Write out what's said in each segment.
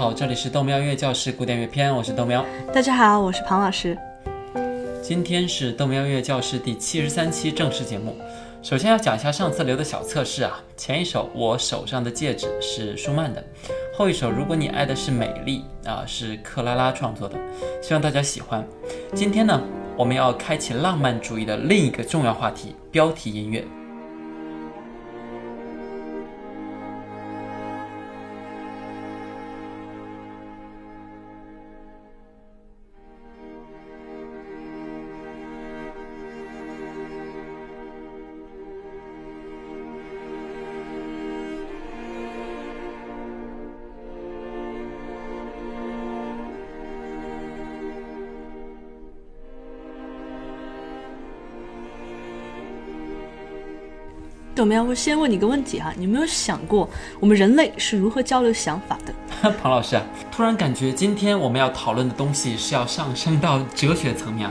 好，这里是豆喵音乐教室古典乐篇，我是豆喵。大家好，我是庞老师。今天是豆喵音乐教室第七十三期正式节目。首先要讲一下上次留的小测试啊，前一首我手上的戒指是舒曼的，后一首如果你爱的是美丽啊是克拉拉创作的，希望大家喜欢。今天呢，我们要开启浪漫主义的另一个重要话题——标题音乐。豆苗，我先问你个问题哈，你有没有想过我们人类是如何交流想法的？庞老师啊，突然感觉今天我们要讨论的东西是要上升到哲学层面，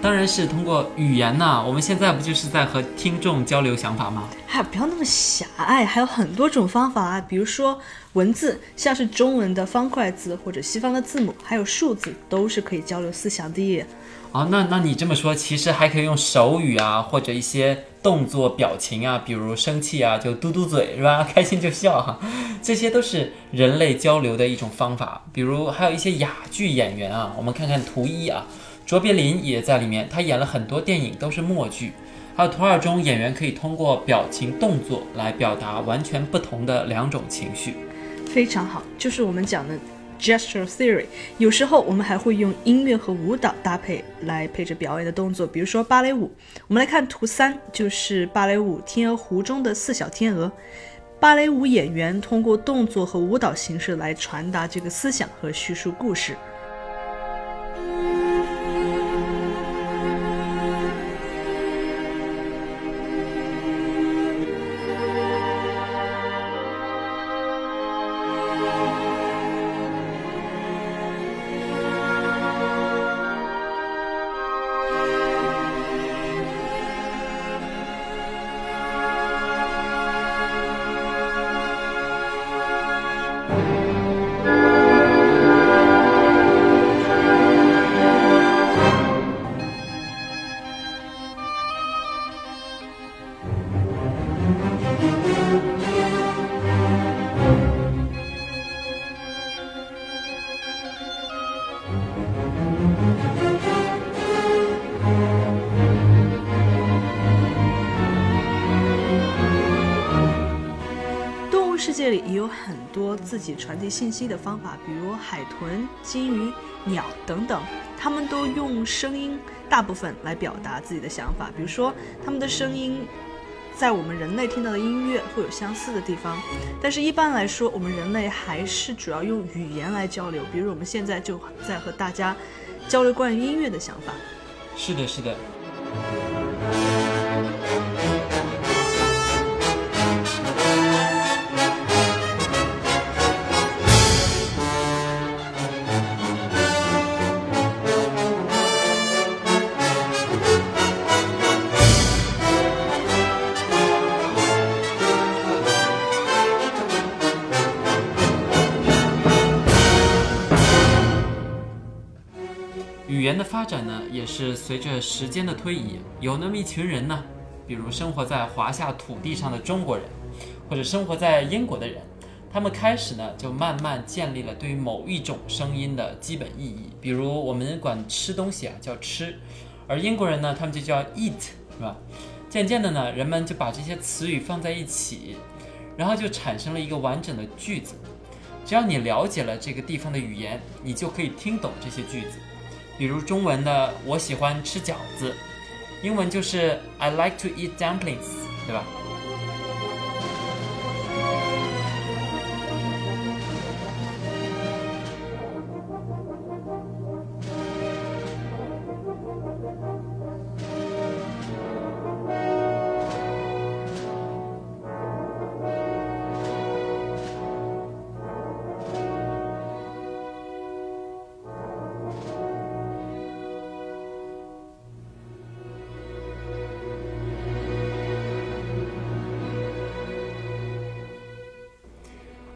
当然是通过语言呐。我们现在不就是在和听众交流想法吗？嗨，不要那么狭隘，还有很多种方法啊，比如说文字，像是中文的方块字或者西方的字母，还有数字，都是可以交流思想的。啊，那那你这么说，其实还可以用手语啊，或者一些动作表情啊，比如生气啊，就嘟嘟嘴是吧？开心就笑哈，这些都是人类交流的一种方法。比如还有一些哑剧演员啊，我们看看图一啊，卓别林也在里面，他演了很多电影都是默剧。还有图二中，演员可以通过表情动作来表达完全不同的两种情绪。非常好，就是我们讲的。Gesture theory，有时候我们还会用音乐和舞蹈搭配来配着表演的动作，比如说芭蕾舞。我们来看图三，就是芭蕾舞《天鹅湖》中的四小天鹅。芭蕾舞演员通过动作和舞蹈形式来传达这个思想和叙述故事。多自己传递信息的方法，比如海豚、金鱼、鸟等等，它们都用声音大部分来表达自己的想法。比如说，它们的声音在我们人类听到的音乐会有相似的地方，但是一般来说，我们人类还是主要用语言来交流。比如我们现在就在和大家交流关于音乐的想法。是的，是的。展呢，也是随着时间的推移，有那么一群人呢，比如生活在华夏土地上的中国人，或者生活在英国的人，他们开始呢，就慢慢建立了对于某一种声音的基本意义。比如我们管吃东西啊叫吃，而英国人呢，他们就叫 eat，是吧？渐渐的呢，人们就把这些词语放在一起，然后就产生了一个完整的句子。只要你了解了这个地方的语言，你就可以听懂这些句子。比如中文的“我喜欢吃饺子”，英文就是 “I like to eat dumplings”，对吧？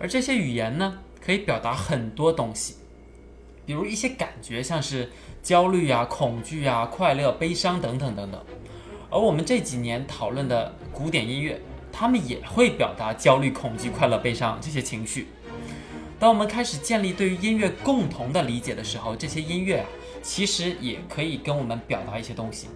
而这些语言呢，可以表达很多东西，比如一些感觉，像是焦虑啊、恐惧啊、快乐、悲伤等等等等。而我们这几年讨论的古典音乐，他们也会表达焦虑、恐惧、快乐、悲伤这些情绪。当我们开始建立对于音乐共同的理解的时候，这些音乐啊，其实也可以跟我们表达一些东西。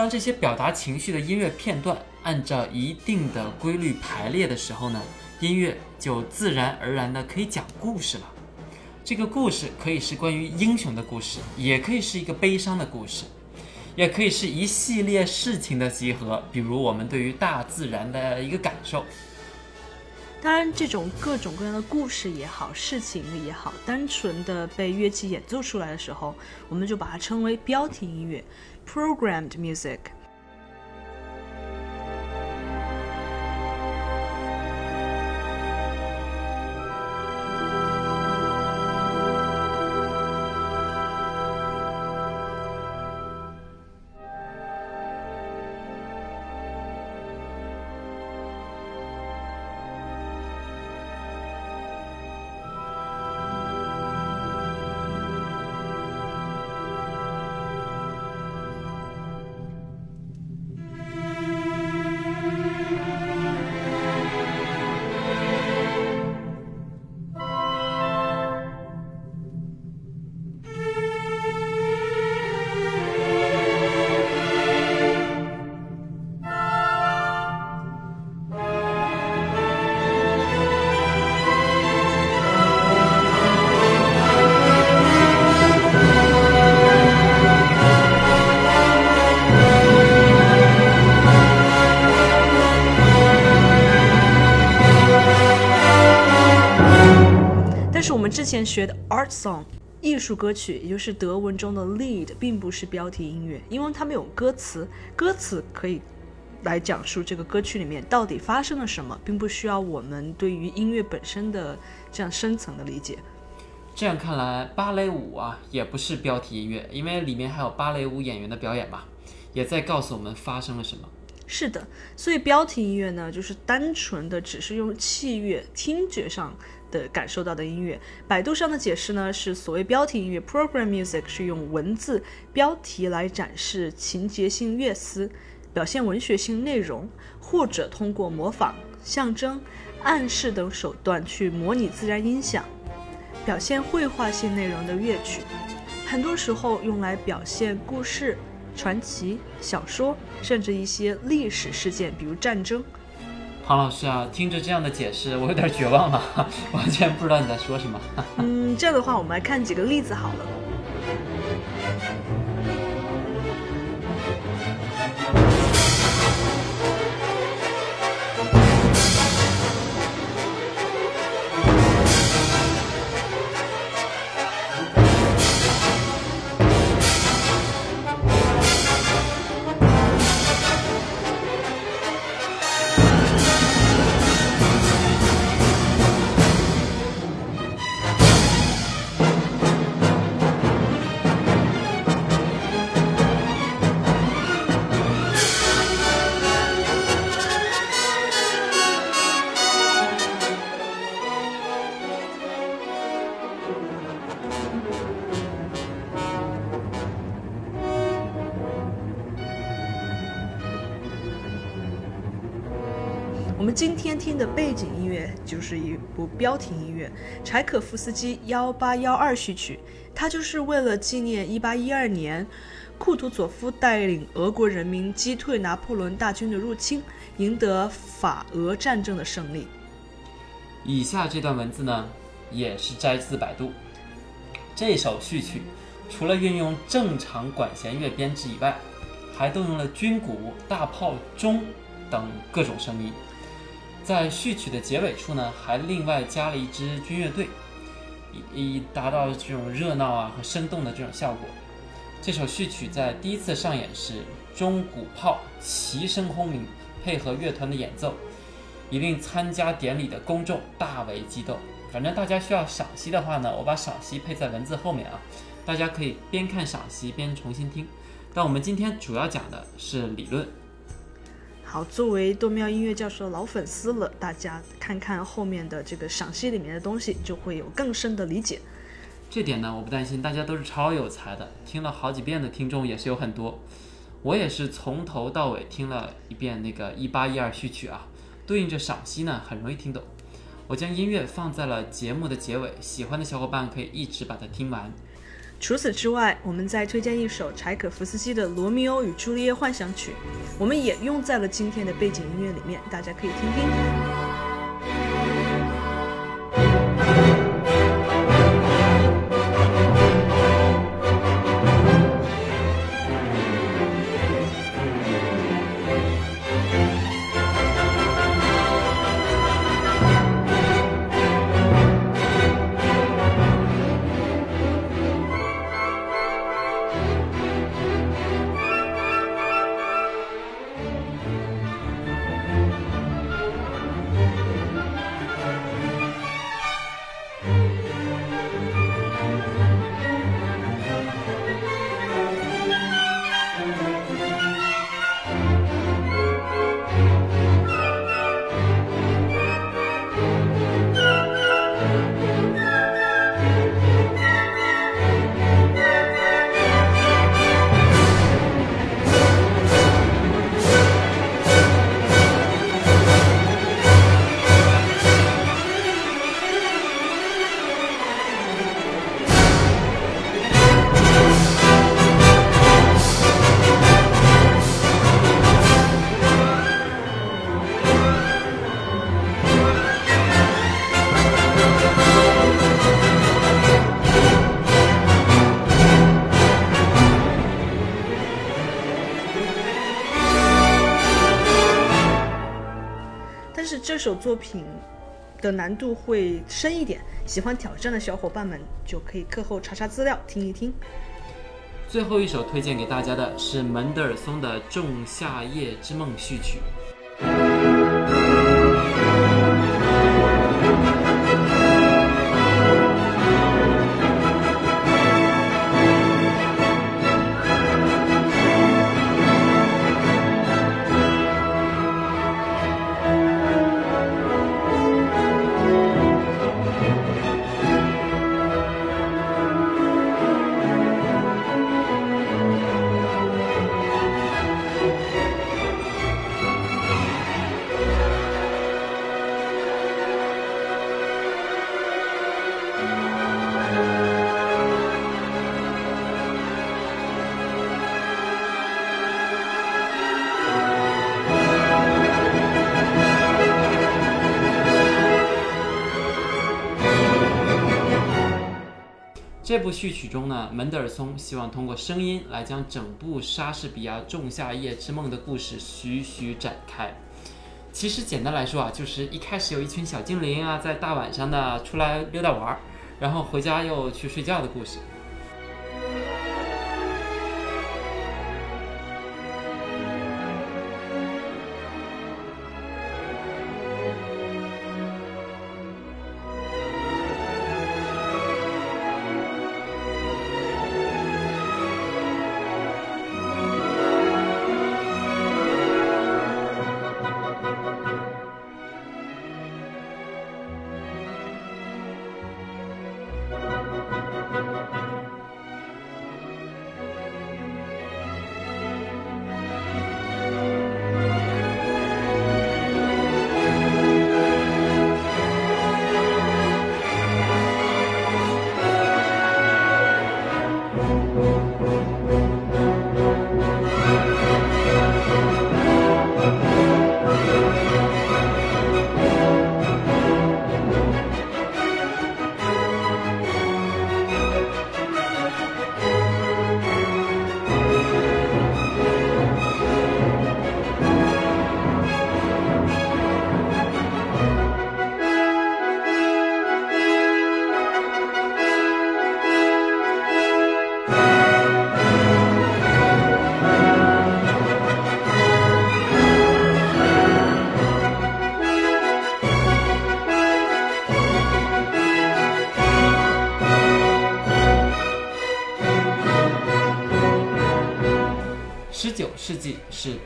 当这些表达情绪的音乐片段按照一定的规律排列的时候呢，音乐就自然而然的可以讲故事了。这个故事可以是关于英雄的故事，也可以是一个悲伤的故事，也可以是一系列事情的集合，比如我们对于大自然的一个感受。当然，这种各种各样的故事也好，事情也好，单纯的被乐器演奏出来的时候，我们就把它称为标题音乐 （programmed music）。前学的 art song 艺术歌曲，也就是德文中的 lead 并不是标题音乐，因为它们有歌词，歌词可以来讲述这个歌曲里面到底发生了什么，并不需要我们对于音乐本身的这样深层的理解。这样看来，芭蕾舞啊也不是标题音乐，因为里面还有芭蕾舞演员的表演嘛，也在告诉我们发生了什么。是的，所以标题音乐呢，就是单纯的只是用器乐听觉上的感受到的音乐。百度上的解释呢，是所谓标题音乐 （program music） 是用文字标题来展示情节性乐思，表现文学性内容，或者通过模仿、象征、暗示等手段去模拟自然音响，表现绘画性内容的乐曲。很多时候用来表现故事。传奇、小说，甚至一些历史事件，比如战争。庞老师啊，听着这样的解释，我有点绝望了，完全不知道你在说什么。嗯，这样的话，我们来看几个例子好了。是一部标题音乐——柴可夫斯基幺八幺二序曲。它就是为了纪念一八一二年库图佐夫带领俄国人民击退拿破仑大军的入侵，赢得法俄战争的胜利。以下这段文字呢，也是摘自百度。这首序曲除了运用正常管弦乐编制以外，还动用了军鼓、大炮、钟等各种声音。在序曲的结尾处呢，还另外加了一支军乐队，以以达到这种热闹啊和生动的这种效果。这首序曲在第一次上演时，钟鼓炮齐声轰鸣，配合乐团的演奏，一令参加典礼的公众大为激动。反正大家需要赏析的话呢，我把赏析配在文字后面啊，大家可以边看赏析边重新听。但我们今天主要讲的是理论。好，作为多妙音乐教授的老粉丝了，大家看看后面的这个赏析里面的东西，就会有更深的理解。这点呢，我不担心，大家都是超有才的，听了好几遍的听众也是有很多。我也是从头到尾听了一遍那个一八一二序曲啊，对应着赏析呢，很容易听懂。我将音乐放在了节目的结尾，喜欢的小伙伴可以一直把它听完。除此之外，我们再推荐一首柴可夫斯基的《罗密欧与朱丽叶幻想曲》，我们也用在了今天的背景音乐里面，大家可以听听。是这首作品的难度会深一点，喜欢挑战的小伙伴们就可以课后查查资料，听一听。最后一首推荐给大家的是门德尔松的《仲夏夜之梦》序曲。这部序曲中呢，门德尔松希望通过声音来将整部莎士比亚《仲夏夜之梦》的故事徐徐展开。其实简单来说啊，就是一开始有一群小精灵啊，在大晚上的出来溜达玩儿，然后回家又去睡觉的故事。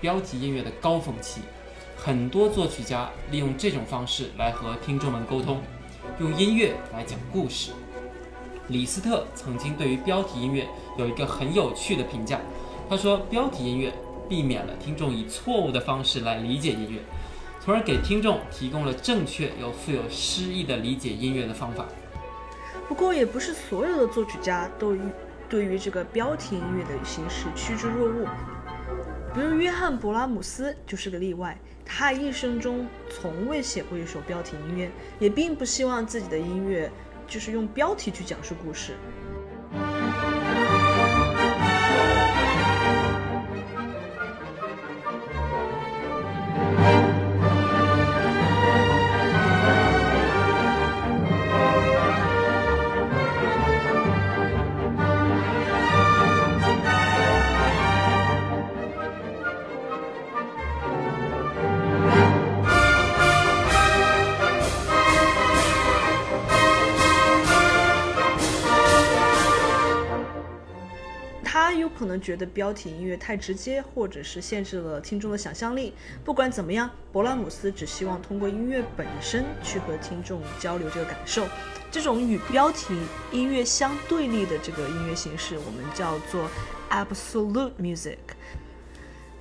标题音乐的高峰期，很多作曲家利用这种方式来和听众们沟通，用音乐来讲故事。李斯特曾经对于标题音乐有一个很有趣的评价，他说：“标题音乐避免了听众以错误的方式来理解音乐，从而给听众提供了正确又富有诗意的理解音乐的方法。”不过，也不是所有的作曲家都对于这个标题音乐的形式趋之若鹜。比如约翰·勃拉姆斯就是个例外，他一生中从未写过一首标题音乐，也并不希望自己的音乐就是用标题去讲述故事。觉得标题音乐太直接，或者是限制了听众的想象力。不管怎么样，勃拉姆斯只希望通过音乐本身去和听众交流这个感受。这种与标题音乐相对立的这个音乐形式，我们叫做 absolute music。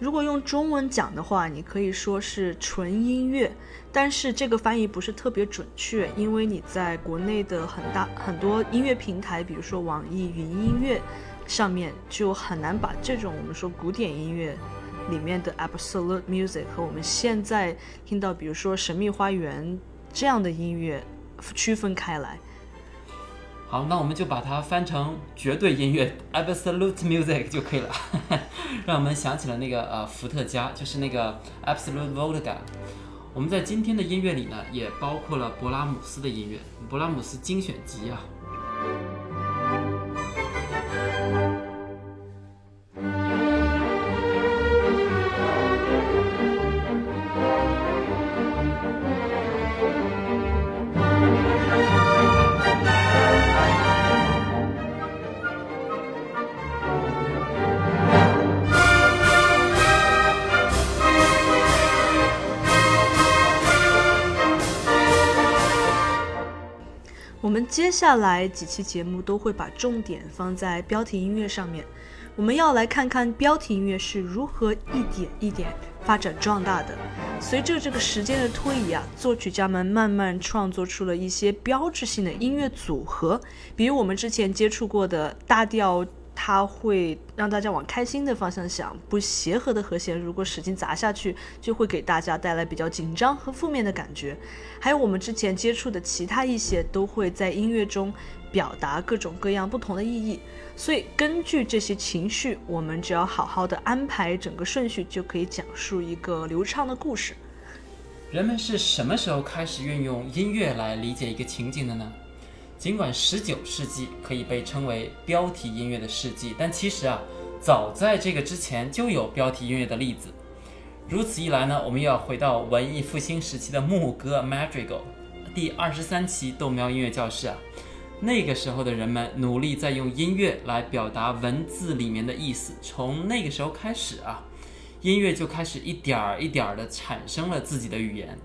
如果用中文讲的话，你可以说是纯音乐，但是这个翻译不是特别准确，因为你在国内的很大很多音乐平台，比如说网易云音乐。上面就很难把这种我们说古典音乐里面的 absolute music 和我们现在听到，比如说《神秘花园》这样的音乐区分开来。好，那我们就把它翻成绝对音乐 absolute music 就可以了，让我们想起了那个呃伏特加，就是那个 absolute vodka。我们在今天的音乐里呢，也包括了勃拉姆斯的音乐，勃拉姆斯精选集啊。接下来几期节目都会把重点放在标题音乐上面，我们要来看看标题音乐是如何一点一点发展壮大的。随着这个时间的推移啊，作曲家们慢慢创作出了一些标志性的音乐组合，比如我们之前接触过的大调。它会让大家往开心的方向想，不协和的和弦如果使劲砸下去，就会给大家带来比较紧张和负面的感觉。还有我们之前接触的其他一些，都会在音乐中表达各种各样不同的意义。所以根据这些情绪，我们只要好好的安排整个顺序，就可以讲述一个流畅的故事。人们是什么时候开始运用音乐来理解一个情景的呢？尽管十九世纪可以被称为标题音乐的世纪，但其实啊，早在这个之前就有标题音乐的例子。如此一来呢，我们又要回到文艺复兴时期的牧歌 Madrigal，第二十三期豆苗音乐教室啊。那个时候的人们努力在用音乐来表达文字里面的意思。从那个时候开始啊，音乐就开始一点儿一点儿的产生了自己的语言。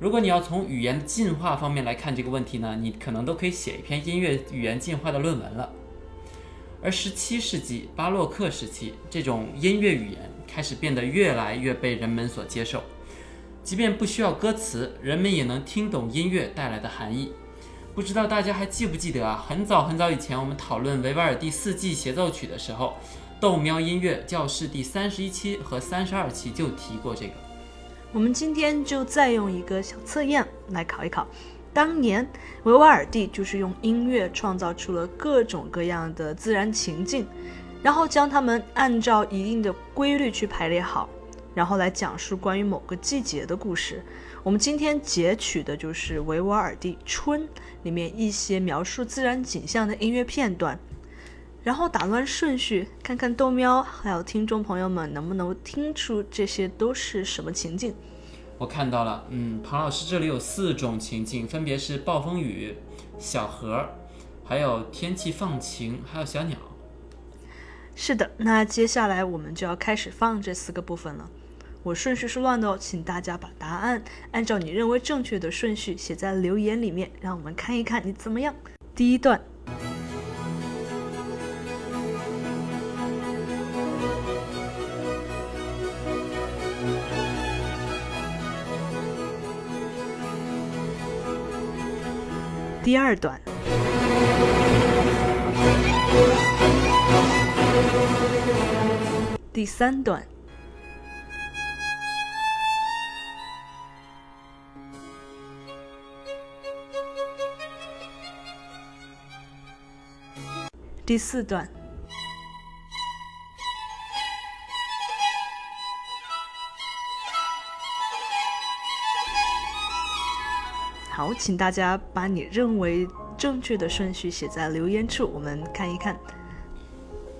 如果你要从语言的进化方面来看这个问题呢，你可能都可以写一篇音乐语言进化的论文了。而十七世纪巴洛克时期，这种音乐语言开始变得越来越被人们所接受，即便不需要歌词，人们也能听懂音乐带来的含义。不知道大家还记不记得啊？很早很早以前，我们讨论维瓦尔第四季协奏曲的时候，豆喵音乐教室第三十一期和三十二期就提过这个。我们今天就再用一个小测验来考一考，当年维瓦尔第就是用音乐创造出了各种各样的自然情境，然后将它们按照一定的规律去排列好，然后来讲述关于某个季节的故事。我们今天截取的就是维瓦尔第《春》里面一些描述自然景象的音乐片段。然后打乱顺序，看看豆喵还有听众朋友们能不能听出这些都是什么情境。我看到了，嗯，庞老师这里有四种情境，分别是暴风雨、小河，还有天气放晴，还有小鸟。是的，那接下来我们就要开始放这四个部分了。我顺序是乱的哦，请大家把答案按照你认为正确的顺序写在留言里面，让我们看一看你怎么样。第一段，第二段。第三段，第四段，好，请大家把你认为正确的顺序写在留言处，我们看一看。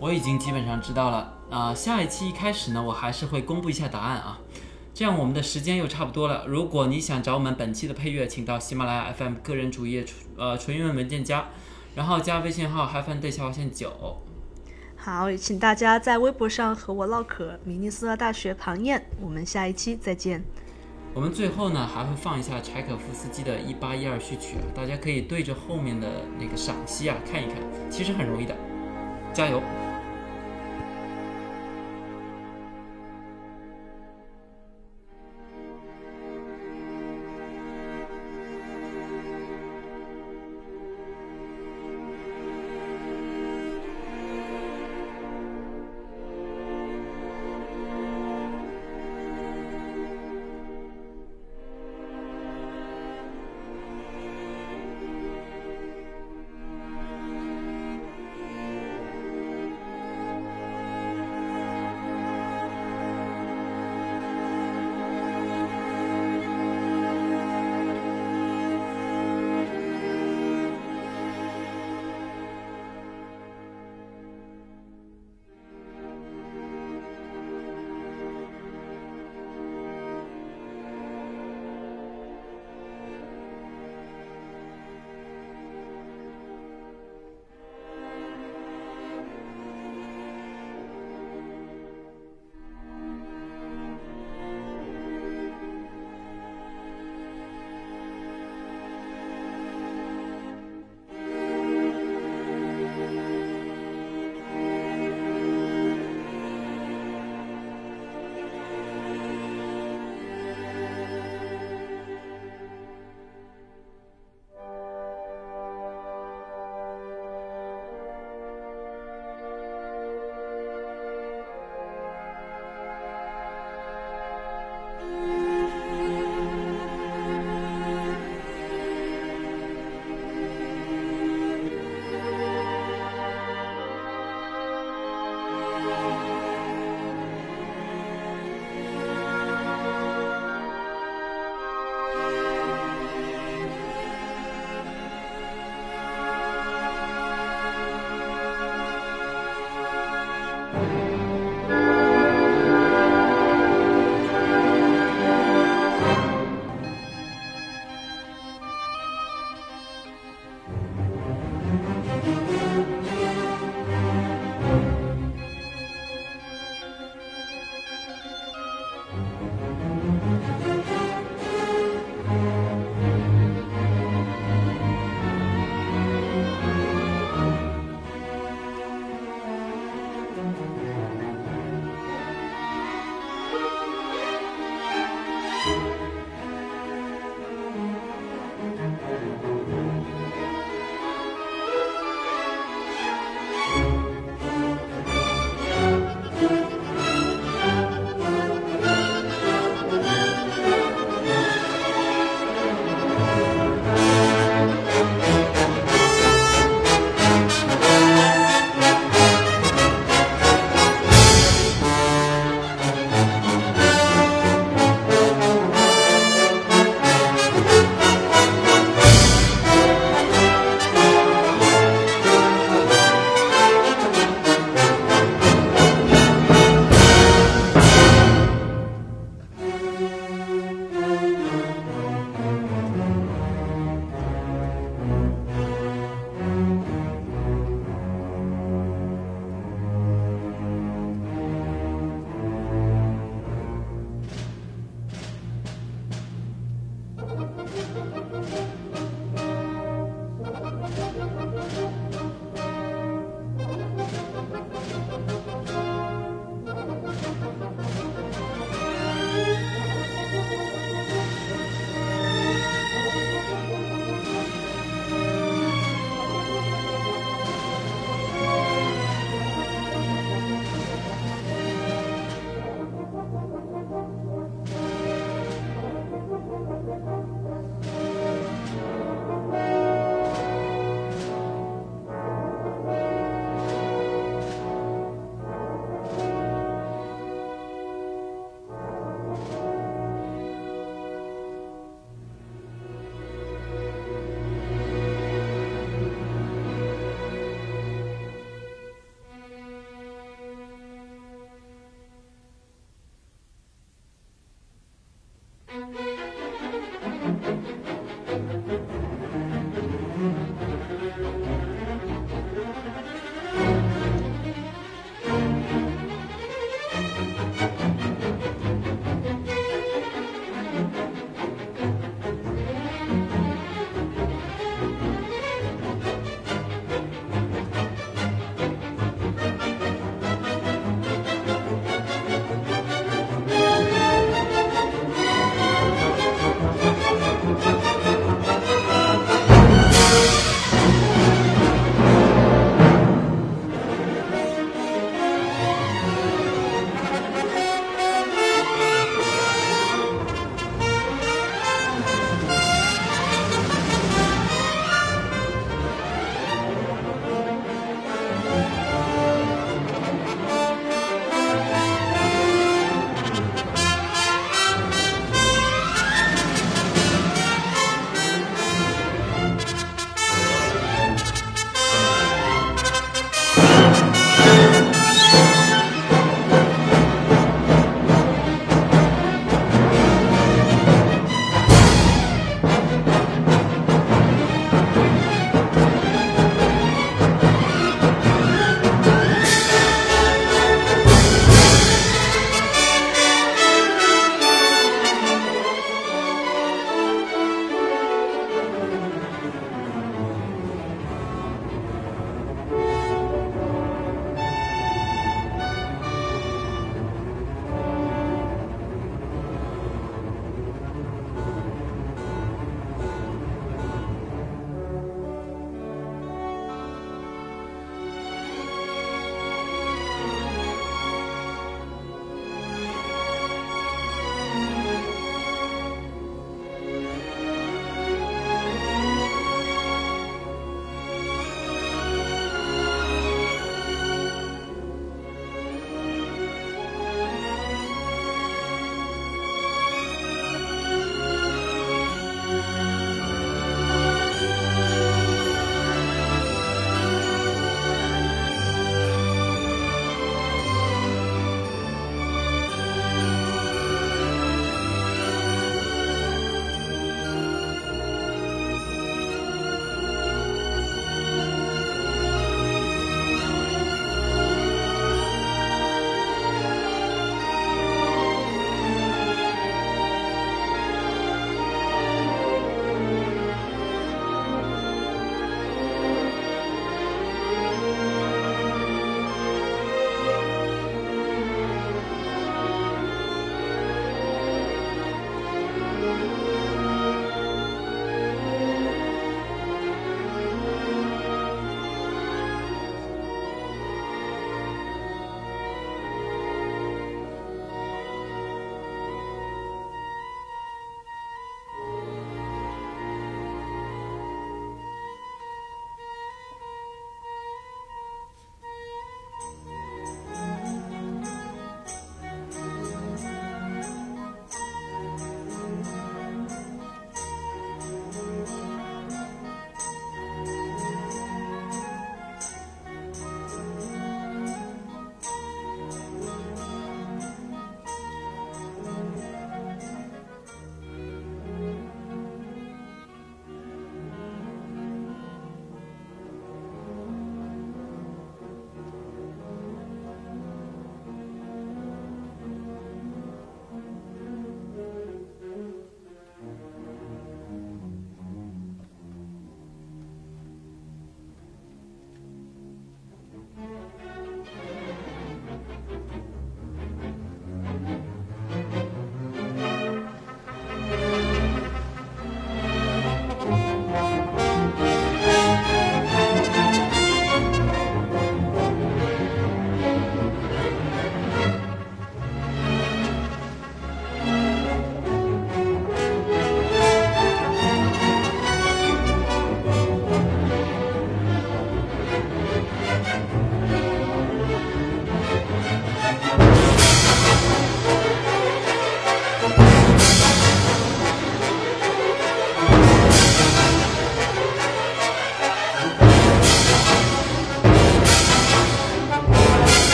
我已经基本上知道了啊、下一期一开始呢，我还是会公布一下答案啊，这样我们的时间又差不多了。如果你想找我们本期的配乐，请到喜马拉雅 FM 个人主页呃纯英文文件夹，然后加微信号 hyphen 对下划线九。好，也请大家在微博上和我唠嗑。明尼苏达大学庞燕，我们下一期再见。我们最后呢还会放一下柴可夫斯基的《一八一二序曲》啊，大家可以对着后面的那个赏析啊看一看，其实很容易的，加油！